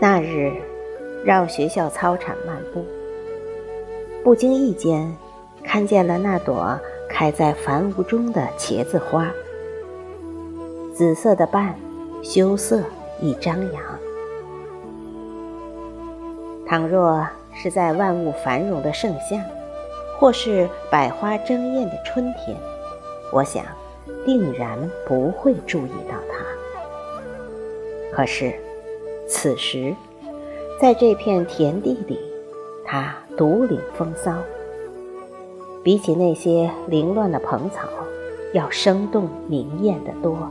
那日，绕学校操场漫步，不经意间看见了那朵开在繁芜中的茄子花，紫色的瓣，羞涩亦张扬。倘若是在万物繁荣的盛夏，或是百花争艳的春天，我想定然不会注意到它。可是。此时，在这片田地里，它独领风骚，比起那些凌乱的蓬草，要生动明艳得多。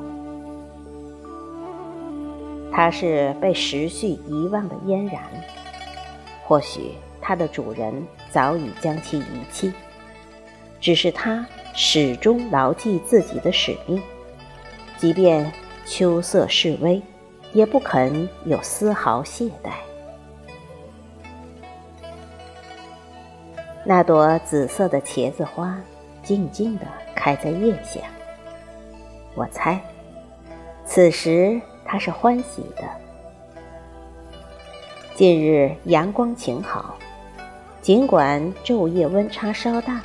它是被时序遗忘的嫣然，或许它的主人早已将其遗弃，只是它始终牢记自己的使命，即便秋色示微。也不肯有丝毫懈怠。那朵紫色的茄子花静静地开在叶下，我猜，此时它是欢喜的。近日阳光晴好，尽管昼夜温差稍大，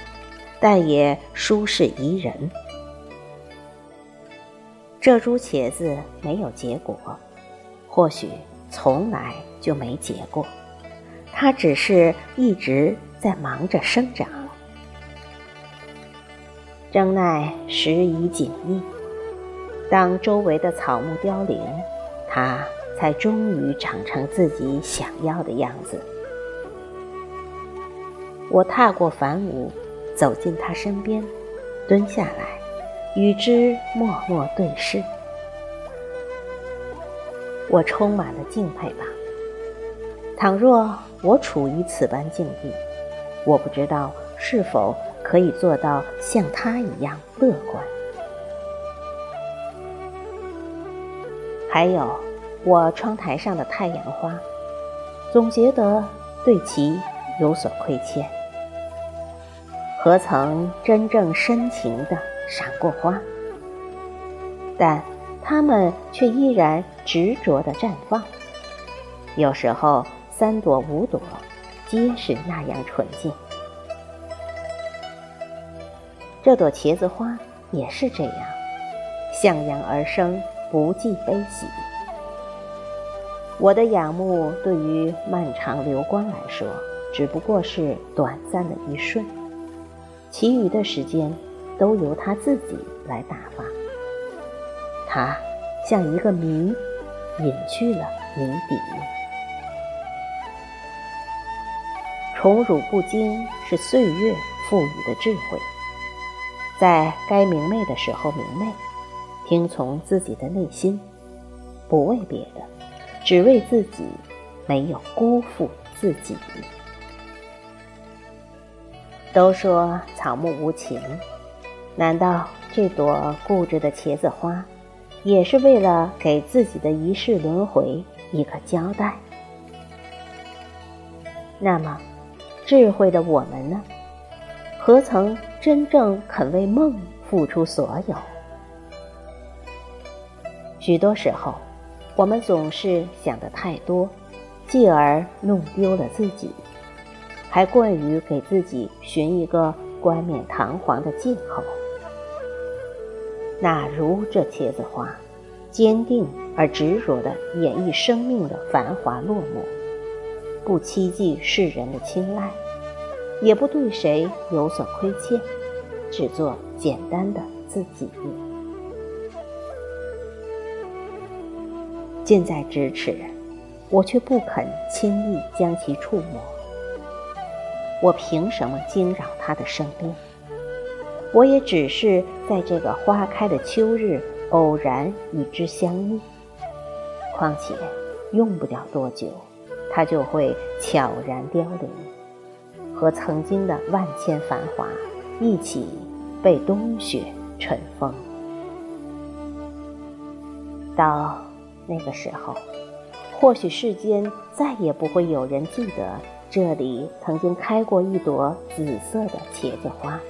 但也舒适宜人。这株茄子没有结果。或许从来就没结过，它只是一直在忙着生长。正奈时移景异，当周围的草木凋零，它才终于长成自己想要的样子。我踏过繁芜，走进他身边，蹲下来，与之默默对视。我充满了敬佩吧。倘若我处于此般境地，我不知道是否可以做到像他一样乐观。还有，我窗台上的太阳花，总觉得对其有所亏欠。何曾真正深情地赏过花？但。它们却依然执着地绽放，有时候三朵五朵，皆是那样纯净。这朵茄子花也是这样，向阳而生，不计悲喜。我的仰慕对于漫长流光来说，只不过是短暂的一瞬，其余的时间都由它自己来打发。它像一个谜，隐去了谜底。宠辱不惊是岁月赋予的智慧，在该明媚的时候明媚，听从自己的内心，不为别的，只为自己没有辜负自己。都说草木无情，难道这朵固执的茄子花？也是为了给自己的一世轮回一个交代。那么，智慧的我们呢？何曾真正肯为梦付出所有？许多时候，我们总是想的太多，继而弄丢了自己，还惯于给自己寻一个冠冕堂皇的借口。那如这茄子花，坚定而执着地演绎生命的繁华落寞，不期冀世人的青睐，也不对谁有所亏欠，只做简单的自己。近在咫尺，我却不肯轻易将其触摸。我凭什么惊扰他的生命？我也只是在这个花开的秋日偶然与之相遇，况且用不了多久，它就会悄然凋零，和曾经的万千繁华一起被冬雪尘封。到那个时候，或许世间再也不会有人记得这里曾经开过一朵紫色的茄子花，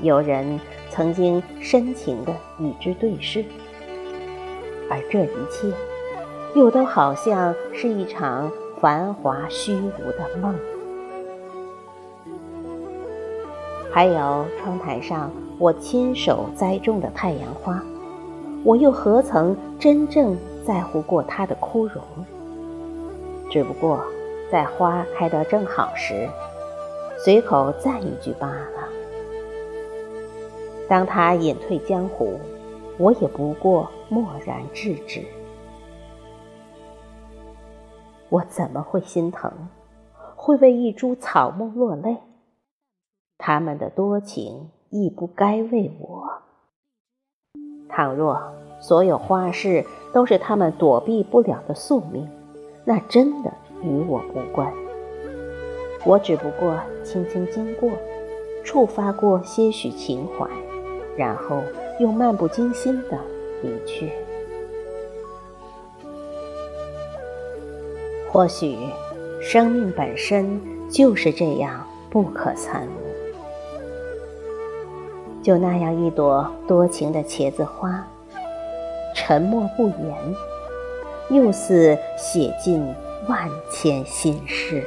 有人曾经深情地与之对视，而这一切，又都好像是一场繁华虚无的梦。还有窗台上我亲手栽种的太阳花，我又何曾真正在乎过它的枯荣？只不过在花开得正好时，随口赞一句罢了。当它隐退江湖，我也不过默然置之。我怎么会心疼？会为一株草木落泪？他们的多情亦不该为我。倘若所有花事都是他们躲避不了的宿命，那真的与我无关。我只不过轻轻经过，触发过些许情怀，然后又漫不经心的离去。或许，生命本身就是这样不可参悟。就那样一朵多情的茄子花，沉默不言，又似写尽万千心事。